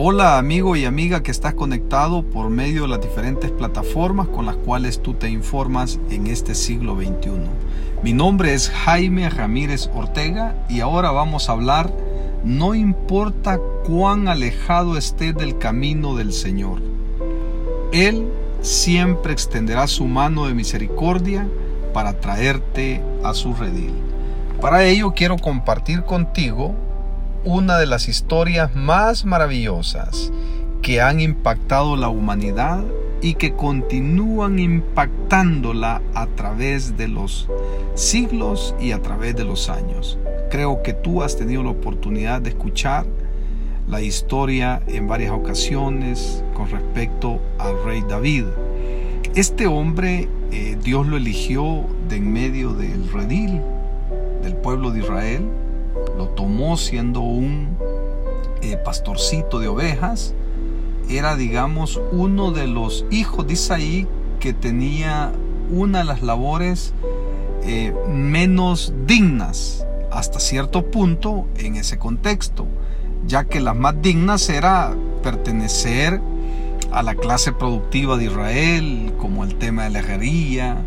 Hola amigo y amiga que estás conectado por medio de las diferentes plataformas con las cuales tú te informas en este siglo XXI. Mi nombre es Jaime Ramírez Ortega y ahora vamos a hablar no importa cuán alejado estés del camino del Señor. Él siempre extenderá su mano de misericordia para traerte a su redil. Para ello quiero compartir contigo una de las historias más maravillosas que han impactado la humanidad y que continúan impactándola a través de los siglos y a través de los años. Creo que tú has tenido la oportunidad de escuchar la historia en varias ocasiones con respecto al rey David. Este hombre eh, Dios lo eligió de en medio del redil del pueblo de Israel lo tomó siendo un eh, pastorcito de ovejas, era digamos uno de los hijos de Isaí que tenía una de las labores eh, menos dignas hasta cierto punto en ese contexto, ya que las más dignas era pertenecer a la clase productiva de Israel, como el tema de la herrería,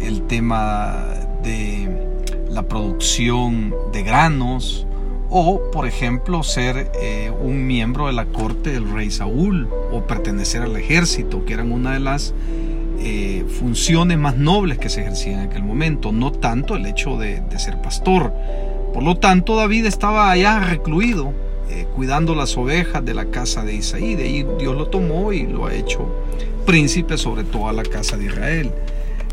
el tema de la producción de granos o, por ejemplo, ser eh, un miembro de la corte del rey Saúl o pertenecer al ejército, que eran una de las eh, funciones más nobles que se ejercían en aquel momento, no tanto el hecho de, ser pastor. Por lo tanto, David estaba allá recluido, eh, cuidando las ovejas de la casa de Isaí. De ahí Dios lo tomó y lo ha hecho príncipe sobre toda la casa de Israel.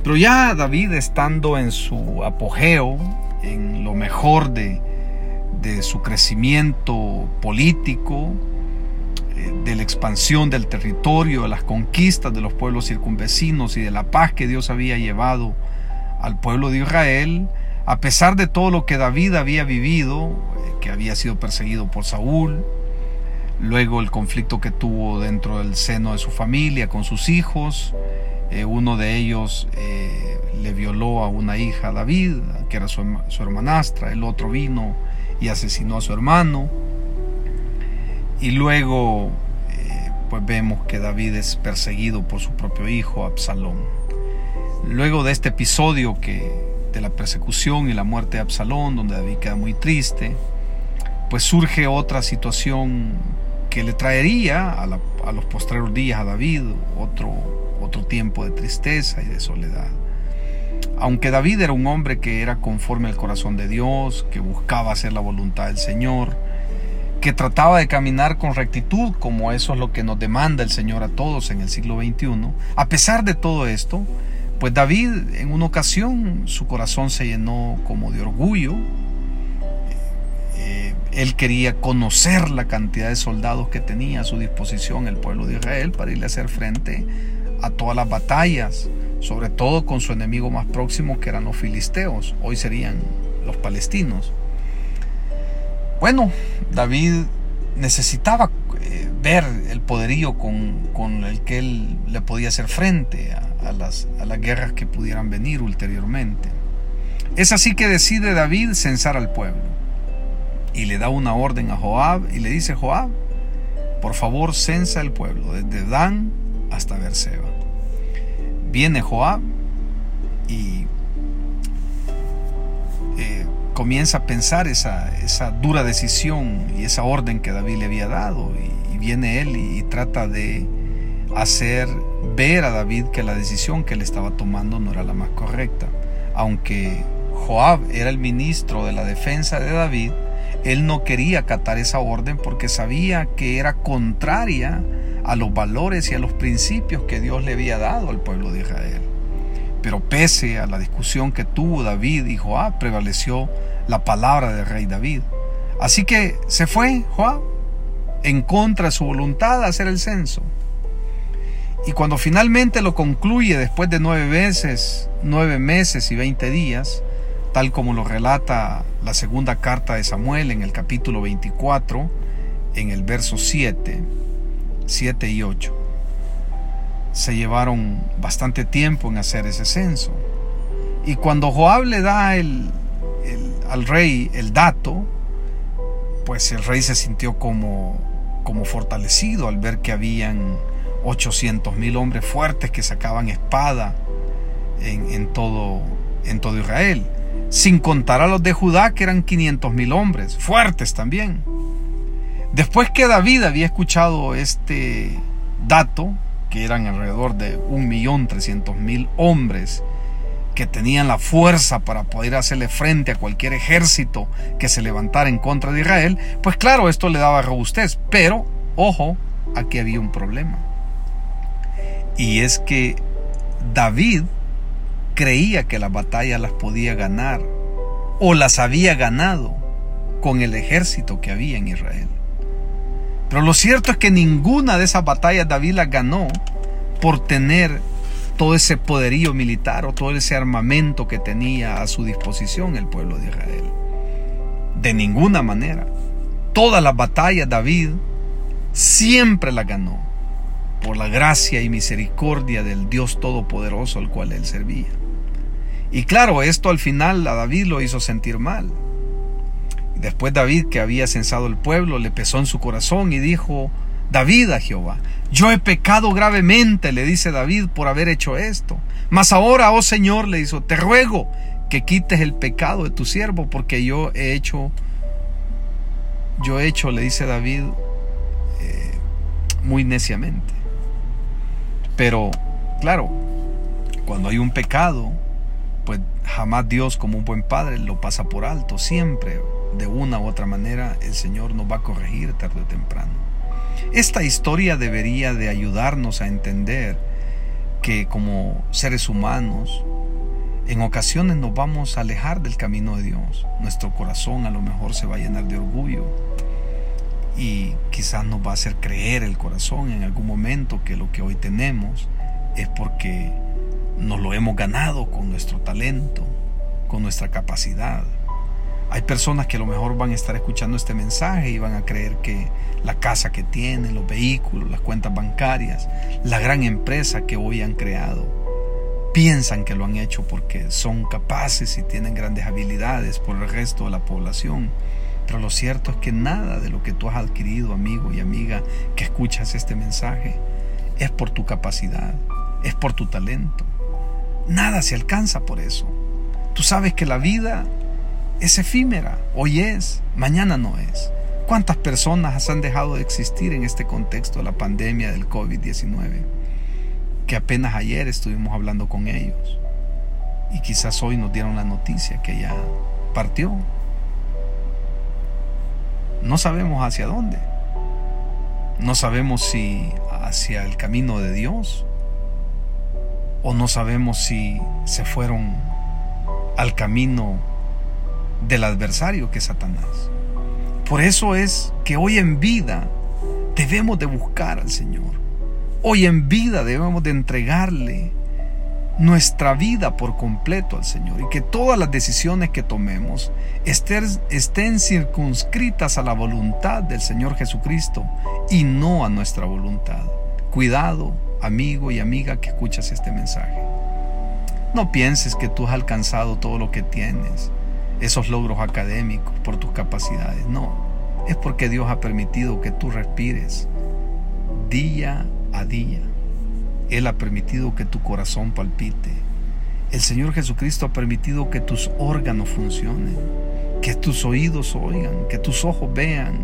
Pero ya David estando en su apogeo, en lo mejor de, su crecimiento político, eh, de la expansión del territorio, de las conquistas de los pueblos circunvecinos y de la paz que Dios había llevado al pueblo de Israel, a pesar de todo lo que David había vivido, eh, que había sido perseguido por Saúl, luego el conflicto que tuvo dentro del seno de su familia con sus hijos, eh, uno de ellos eh, le violó a una hija, David, que era su, hermanastra. El otro vino y asesinó a su hermano. Y luego, eh, pues vemos que David es perseguido por su propio hijo, Absalón. Luego de este episodio que, de la persecución y la muerte de Absalón, donde David queda muy triste, pues surge otra situación que le traería a, a los postreros días a David otro otro tiempo de tristeza y de soledad. Aunque David era un hombre que era conforme al corazón de Dios, que buscaba hacer la voluntad del Señor, que trataba de caminar con rectitud, como eso es lo que nos demanda el Señor a todos en el siglo XXI, a pesar de todo esto, pues David en una ocasión su corazón se llenó como de orgullo, eh, él quería conocer la cantidad de soldados que tenía a su disposición el pueblo de Israel para irle a hacer frente a todas las batallas, sobre todo con su enemigo más próximo que eran los filisteos, hoy serían los palestinos. Bueno, David necesitaba eh, ver el poderío con, el que él le podía hacer frente a, las, a las guerras que pudieran venir ulteriormente. Es así que decide David censar al pueblo y le da una orden a Joab y le dice, Joab, por favor censa el pueblo, desde Dan hasta Berseba. Viene Joab y eh, comienza a pensar esa, esa, dura decisión y esa orden que David le había dado. Y, viene él y, trata de hacer ver a David que la decisión que él estaba tomando no era la más correcta. Aunque Joab era el ministro de la defensa de David, él no quería acatar esa orden porque sabía que era contraria a los valores y a los principios que Dios le había dado al pueblo de Israel. Pero pese a la discusión que tuvo David y Joab, prevaleció la palabra del rey David. Así que se fue Joab en contra de su voluntad a hacer el censo. Y cuando finalmente lo concluye después de nueve meses, nueve meses y veinte días, tal como lo relata la segunda carta de Samuel en el capítulo 24, en el verso 7, 7 y 8. Se llevaron bastante tiempo en hacer ese censo. Y cuando Joab le da el, al rey el dato, pues el rey se sintió como, como fortalecido al ver que habían 800 mil hombres fuertes que sacaban espada en, todo, en todo Israel, sin contar a los de Judá que eran 500 mil hombres, fuertes también. Después que David había escuchado este dato, que eran alrededor de 1.300.000 hombres que tenían la fuerza para poder hacerle frente a cualquier ejército que se levantara en contra de Israel, pues claro, esto le daba robustez. Pero, ojo, aquí había un problema. Y es que David creía que las batallas las podía ganar o las había ganado con el ejército que había en Israel. Pero lo cierto es que ninguna de esas batallas David las ganó por tener todo ese poderío militar o todo ese armamento que tenía a su disposición el pueblo de Israel. De ninguna manera. Todas las batallas David siempre las ganó por la gracia y misericordia del Dios Todopoderoso al cual él servía. Y claro, esto al final a David lo hizo sentir mal. Después David, que había censado el pueblo, le pesó en su corazón y dijo, David a Jehová, yo he pecado gravemente, le dice David, por haber hecho esto. Mas ahora, oh Señor, le hizo, te ruego que quites el pecado de tu siervo, porque yo he hecho, yo he hecho, le dice David, eh, muy neciamente. Pero, claro, cuando hay un pecado, pues jamás Dios como un buen padre lo pasa por alto, siempre de una u otra manera el Señor nos va a corregir tarde o temprano. Esta historia debería de ayudarnos a entender que como seres humanos en ocasiones nos vamos a alejar del camino de Dios. Nuestro corazón a lo mejor se va a llenar de orgullo y quizás nos va a hacer creer el corazón en algún momento que lo que hoy tenemos es porque nos lo hemos ganado con nuestro talento, con nuestra capacidad. Hay personas que a lo mejor van a estar escuchando este mensaje y van a creer que la casa que tienen, los vehículos, las cuentas bancarias, la gran empresa que hoy han creado, piensan que lo han hecho porque son capaces y tienen grandes habilidades por el resto de la población. Pero lo cierto es que nada de lo que tú has adquirido, amigo y amiga, que escuchas este mensaje, es por tu capacidad, es por tu talento. Nada se alcanza por eso. Tú sabes que la vida es efímera, hoy es, mañana no es. ¿Cuántas personas han dejado de existir en este contexto de la pandemia del COVID-19? Que apenas ayer estuvimos hablando con ellos y quizás hoy nos dieron la noticia que ya partió. No sabemos hacia dónde. No sabemos si hacia el camino de Dios o no sabemos si se fueron al camino del adversario que es Satanás. Por eso es que hoy en vida debemos de buscar al Señor. Hoy en vida debemos de entregarle nuestra vida por completo al Señor y que todas las decisiones que tomemos estén, estén, circunscritas a la voluntad del Señor Jesucristo y no a nuestra voluntad. Cuidado, amigo y amiga que escuchas este mensaje. No pienses que tú has alcanzado todo lo que tienes esos logros académicos, por tus capacidades. No, es porque Dios ha permitido que tú respires día a día. Él ha permitido que tu corazón palpite. El Señor Jesucristo ha permitido que tus órganos funcionen, que tus oídos oigan, que tus ojos vean,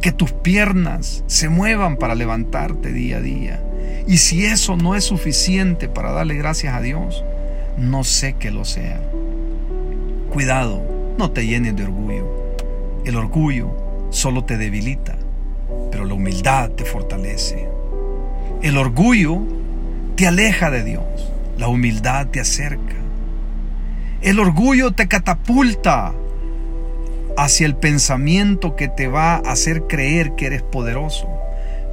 que tus piernas se muevan para levantarte día a día. Y si eso no es suficiente para darle gracias a Dios, no sé que lo sea. Cuidado, no te llenes de orgullo. El orgullo solo te debilita, pero la humildad te fortalece. El orgullo te aleja de Dios, la humildad te acerca. El orgullo te catapulta hacia el pensamiento que te va a hacer creer que eres poderoso.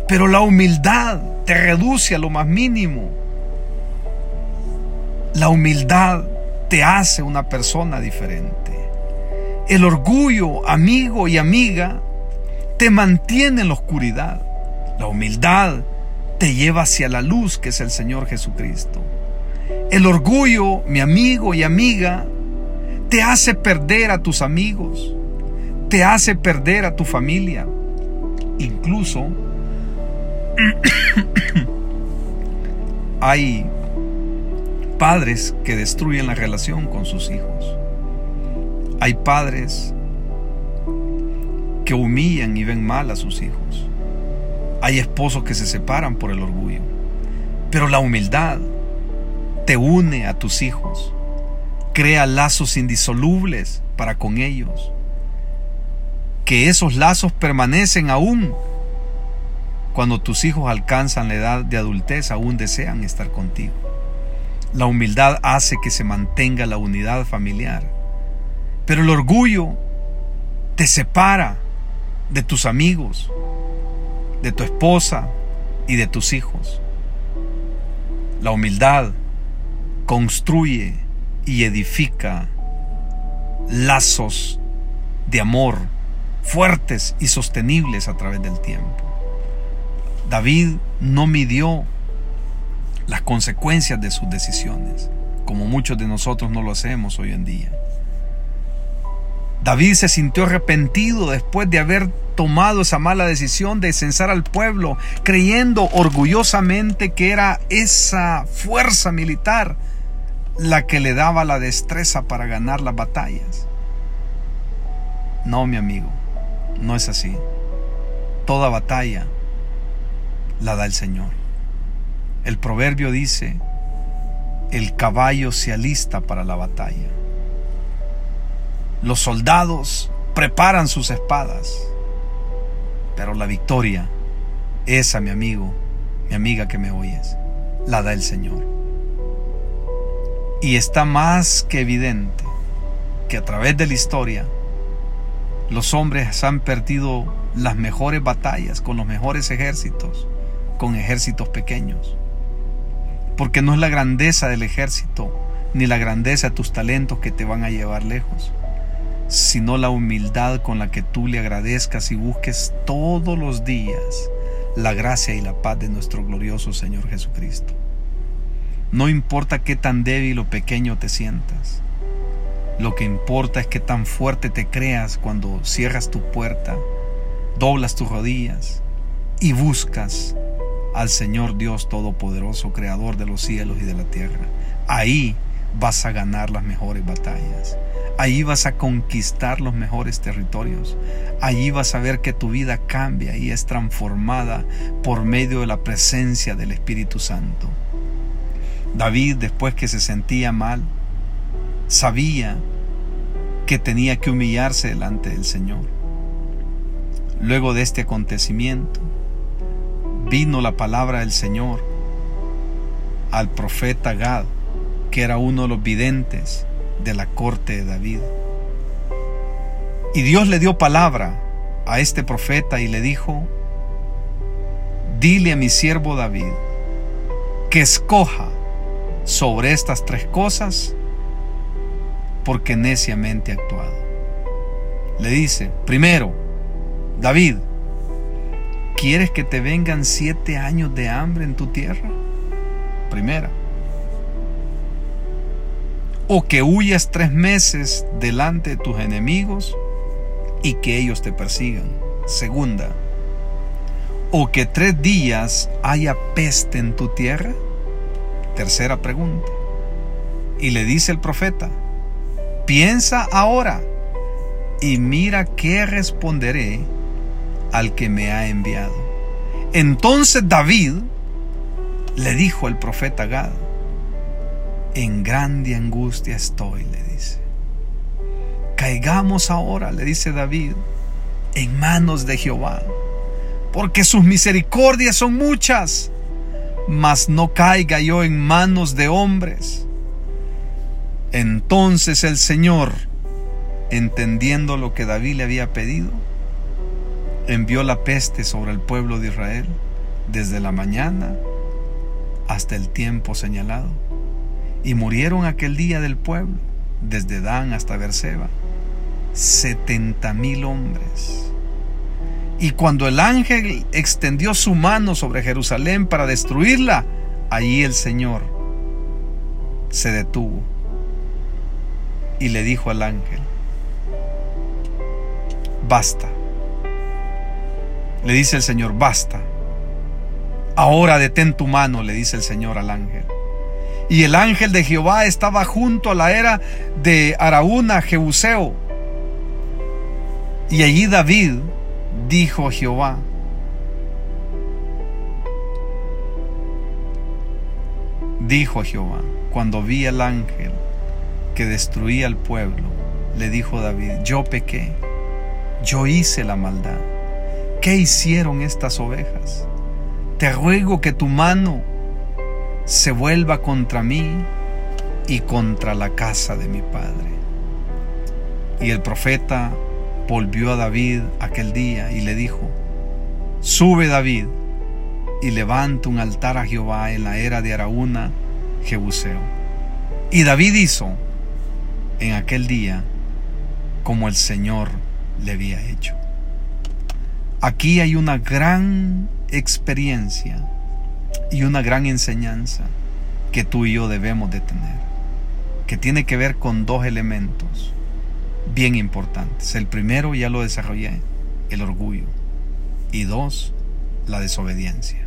Pero la humildad te reduce a lo más mínimo. La humildad te hace una persona diferente. El orgullo, amigo y amiga, te mantiene en la oscuridad. La humildad te lleva hacia la luz que es el Señor Jesucristo. El orgullo, mi amigo y amiga, te hace perder a tus amigos, te hace perder a tu familia, Incluso hay padres que destruyen la relación con sus hijos. Hay padres que humillan y ven mal a sus hijos. Hay esposos que se separan por el orgullo. Pero la humildad te une a tus hijos, crea lazos indisolubles para con ellos, que esos lazos permanecen aún cuando tus hijos alcanzan la edad de adultez, aún desean estar contigo. La humildad hace que se mantenga la unidad familiar, pero el orgullo te separa de tus amigos, de tu esposa y de tus hijos. La humildad construye y edifica lazos de amor fuertes y sostenibles a través del tiempo. David no midió las consecuencias de sus decisiones, como muchos de nosotros no lo hacemos hoy en día. David se sintió arrepentido después de haber tomado esa mala decisión de censar al pueblo, creyendo orgullosamente que era esa fuerza militar la que le daba la destreza para ganar las batallas. No, mi amigo, no es así. Toda batalla la da el Señor. El proverbio dice, el caballo se alista para la batalla. Los soldados preparan sus espadas, pero la victoria, esa mi amigo, mi amiga que me oyes, la da el Señor. Y está más que evidente que a través de la historia los hombres han perdido las mejores batallas con los mejores ejércitos, con ejércitos pequeños. Porque no es la grandeza del ejército ni la grandeza de tus talentos que te van a llevar lejos, sino la humildad con la que tú le agradezcas y busques todos los días la gracia y la paz de nuestro glorioso Señor Jesucristo. No importa qué tan débil o pequeño te sientas. Lo que importa es que tan fuerte te creas cuando cierras tu puerta, doblas tus rodillas y buscas al Señor Dios Todopoderoso, Creador de los cielos y de la tierra. Ahí vas a ganar las mejores batallas. Ahí vas a conquistar los mejores territorios. Allí vas a ver que tu vida cambia y es transformada por medio de la presencia del Espíritu Santo. David, después que se sentía mal, sabía que tenía que humillarse delante del Señor. Luego de este acontecimiento, vino la palabra del Señor al profeta Gad, que era uno de los videntes de la corte de David. Y Dios le dio palabra a este profeta y le dijo, dile a mi siervo David que escoja sobre estas tres cosas porque neciamente ha actuado. Le dice, primero, David, ¿quieres que te vengan siete años de hambre en tu tierra? Primera. O que huyas tres meses delante de tus enemigos y que ellos te persigan. Segunda. O que tres días haya peste en tu tierra. Tercera pregunta. Y le dice el profeta, piensa ahora y mira qué responderé al que me ha enviado. Entonces David le dijo al profeta Gad, en grande angustia estoy, le dice. Caigamos ahora, le dice David, en manos de Jehová, porque sus misericordias son muchas mas no caiga yo en manos de hombres. Entonces el Señor, entendiendo lo que David le había pedido, envió la peste sobre el pueblo de Israel desde la mañana hasta el tiempo señalado. Y murieron aquel día del pueblo, desde Dan hasta Berseba, setenta mil hombres. Y cuando el ángel extendió su mano sobre Jerusalén para destruirla, allí el Señor se detuvo y le dijo al ángel, basta, Le dice el Señor, basta. Ahora detén tu mano, le dice el Señor al ángel. Y el ángel de Jehová estaba junto a la era de Araúna, Jebuseo. Y allí David dijo a Jehová, dijo a Jehová, cuando vi al ángel que destruía al pueblo, le dijo David, yo pequé, yo hice la maldad. ¿Qué hicieron estas ovejas? Te ruego que tu mano se vuelva contra mí y contra la casa de mi padre. Y el profeta volvió a David aquel día y le dijo, sube David y levanta un altar a Jehová en la era de Araúna, Jebuseo. Y David hizo en aquel día como el Señor le había hecho. Aquí hay una gran experiencia y una gran enseñanza que tú y yo debemos de tener, que tiene que ver con dos elementos bien importantes. El primero ya lo desarrollé, el orgullo, y dos, la desobediencia.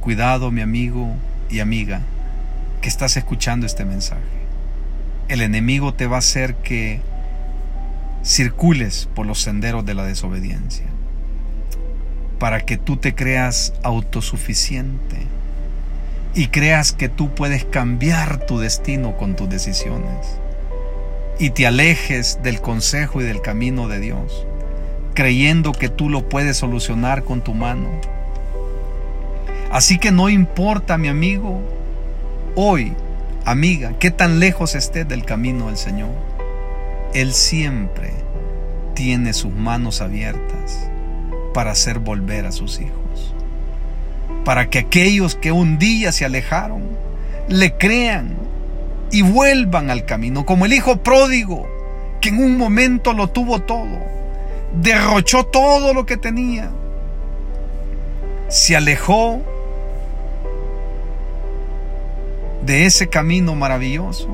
Cuidado mi amigo y amiga que estás escuchando este mensaje. El enemigo te va a hacer que circules por los senderos de la desobediencia para que tú te creas autosuficiente y creas que tú puedes cambiar tu destino con tus decisiones y te alejes del consejo y del camino de Dios, creyendo que tú lo puedes solucionar con tu mano. Así que no importa, mi amigo, hoy, amiga, qué tan lejos estés del camino del Señor. Él siempre tiene sus manos abiertas para hacer volver a sus hijos. Para que aquellos que un día se alejaron, le crean y vuelvan al camino, como el hijo pródigo, que en un momento lo tuvo todo, derrochó todo lo que tenía, se alejó de ese camino maravilloso.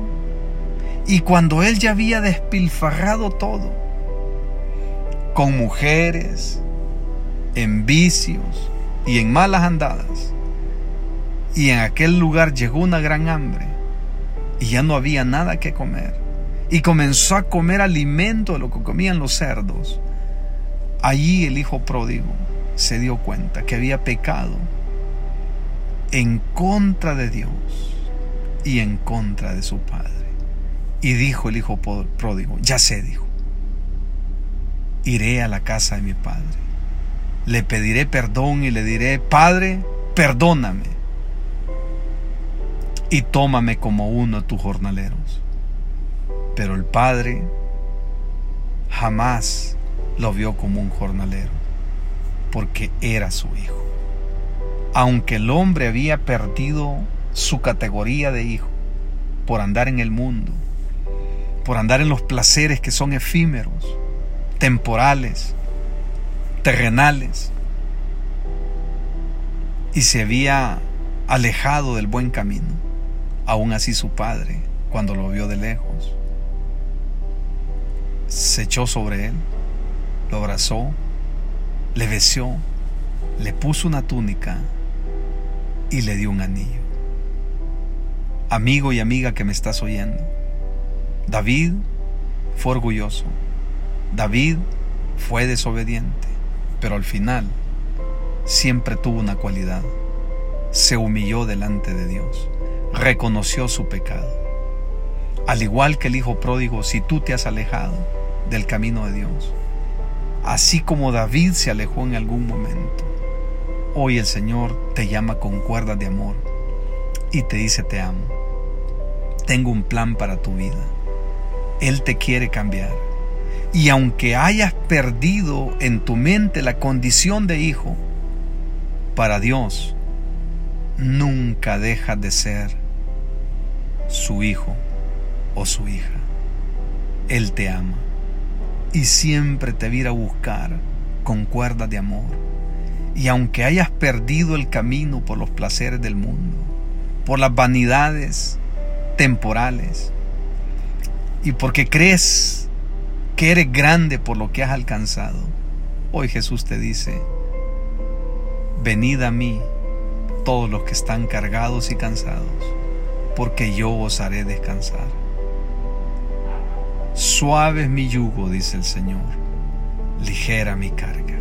Y cuando él ya había despilfarrado todo, con mujeres, en vicios y en malas andadas, y en aquel lugar llegó una gran hambre, y ya no había nada que comer. Y comenzó a comer alimento de lo que comían los cerdos. Allí el hijo pródigo se dio cuenta que había pecado en contra de Dios y en contra de su padre. Y dijo el hijo pródigo, ya sé, dijo, iré a la casa de mi padre. Le pediré perdón y le diré, Padre, perdóname y tómame como uno de tus jornaleros. Pero el padre jamás lo vio como un jornalero, porque era su hijo. Aunque el hombre había perdido su categoría de hijo por andar en el mundo, por andar en los placeres que son efímeros, temporales, terrenales, y se había alejado del buen camino Aún así su padre, cuando lo vio de lejos, se echó sobre él, lo abrazó, le besó, le puso una túnica y le dio un anillo. Amigo y amiga que me estás oyendo, David fue orgulloso, David fue desobediente, pero al final siempre tuvo una cualidad, se humilló delante de Dios reconoció su pecado. Al igual que el Hijo pródigo, si tú te has alejado del camino de Dios, así como David se alejó en algún momento, hoy el Señor te llama con cuerdas de amor y te dice te amo. Tengo un plan para tu vida. Él te quiere cambiar. Y aunque hayas perdido en tu mente la condición de hijo, para Dios nunca deja de ser su hijo o su hija. Él te ama y siempre te va a buscar con cuerdas de amor. Y aunque hayas perdido el camino por los placeres del mundo, por las vanidades temporales, y porque crees que eres grande por lo que has alcanzado, hoy Jesús te dice, venid a mí todos los que están cargados y cansados, porque yo os haré descansar. Suave es mi yugo, dice el Señor, ligera mi carga.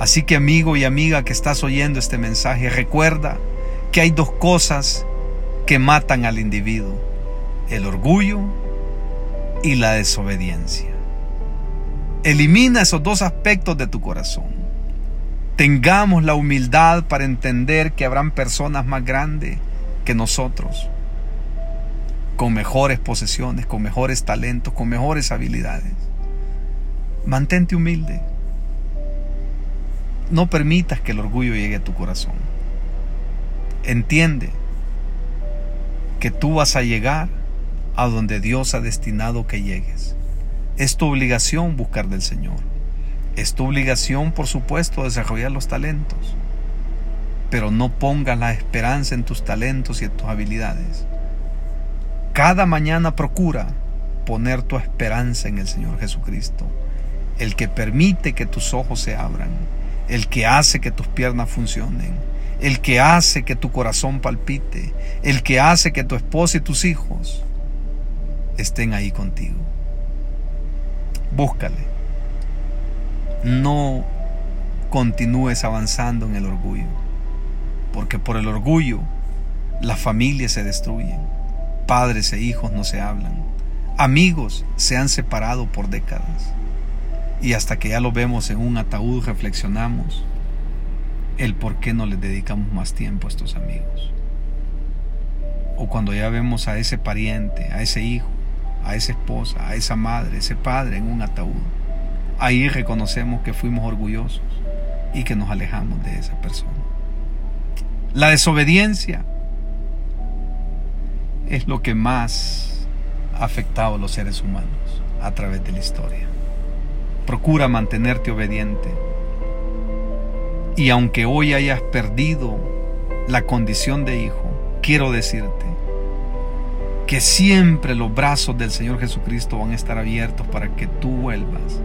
Así que amigo y amiga que estás oyendo este mensaje, recuerda que hay dos cosas que matan al individuo, el orgullo y la desobediencia. Elimina esos dos aspectos de tu corazón. Tengamos la humildad para entender que habrán personas más grandes que nosotros, con mejores posesiones, con mejores talentos, con mejores habilidades. Mantente humilde. No permitas que el orgullo llegue a tu corazón. Entiende que tú vas a llegar a donde Dios ha destinado que llegues. Es tu obligación buscar del Señor. Es tu obligación, por supuesto, desarrollar los talentos. Pero no pongas la esperanza en tus talentos y en tus habilidades. Cada mañana procura poner tu esperanza en el Señor Jesucristo, el que permite que tus ojos se abran, el que hace que tus piernas funcionen, el que hace que tu corazón palpite, el que hace que tu esposa y tus hijos estén ahí contigo. Búscale. No continúes avanzando en el orgullo, porque por el orgullo las familias se destruyen, padres e hijos no se hablan, amigos se han separado por décadas y hasta que ya lo vemos en un ataúd reflexionamos el por qué no le dedicamos más tiempo a estos amigos. O cuando ya vemos a ese pariente, a ese hijo, a esa esposa, a esa madre, ese padre en un ataúd, ahí reconocemos que fuimos orgullosos y que nos alejamos de esa persona. La desobediencia es lo que más ha afectado a los seres humanos a través de la historia. Procura mantenerte obediente y aunque hoy hayas perdido la condición de hijo, quiero decirte que siempre los brazos del Señor Jesucristo van a estar abiertos para que tú vuelvas,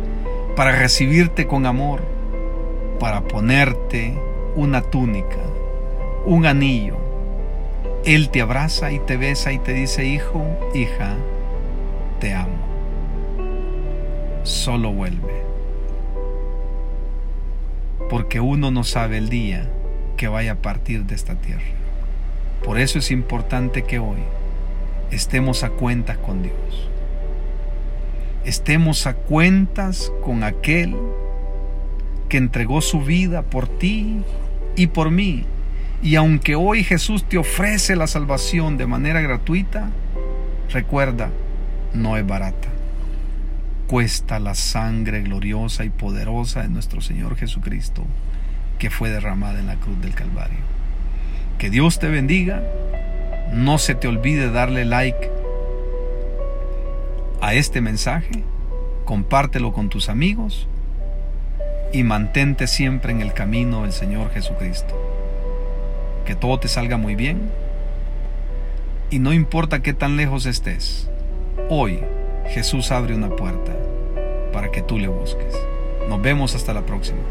para recibirte con amor, para ponerte una túnica, un anillo. Él te abraza y te besa y te dice, hijo, hija, te amo. Solo vuelve porque uno no sabe el día que vaya a partir de esta tierra. Por eso es importante que hoy estemos a cuentas con Dios. Estemos a cuentas con aquel que entregó su vida por ti y por mí. Y aunque hoy Jesús te ofrece la salvación de manera gratuita, recuerda, no es barata cuesta la sangre gloriosa y poderosa de nuestro Señor Jesucristo que fue derramada en la cruz del Calvario. Que Dios te bendiga. No se te olvide darle like a este mensaje. Compártelo con tus amigos y mantente siempre en el camino del Señor Jesucristo. Que todo te salga muy bien y no importa qué tan lejos estés. Hoy Jesús abre una puerta para que tú le busques. Nos vemos hasta la próxima.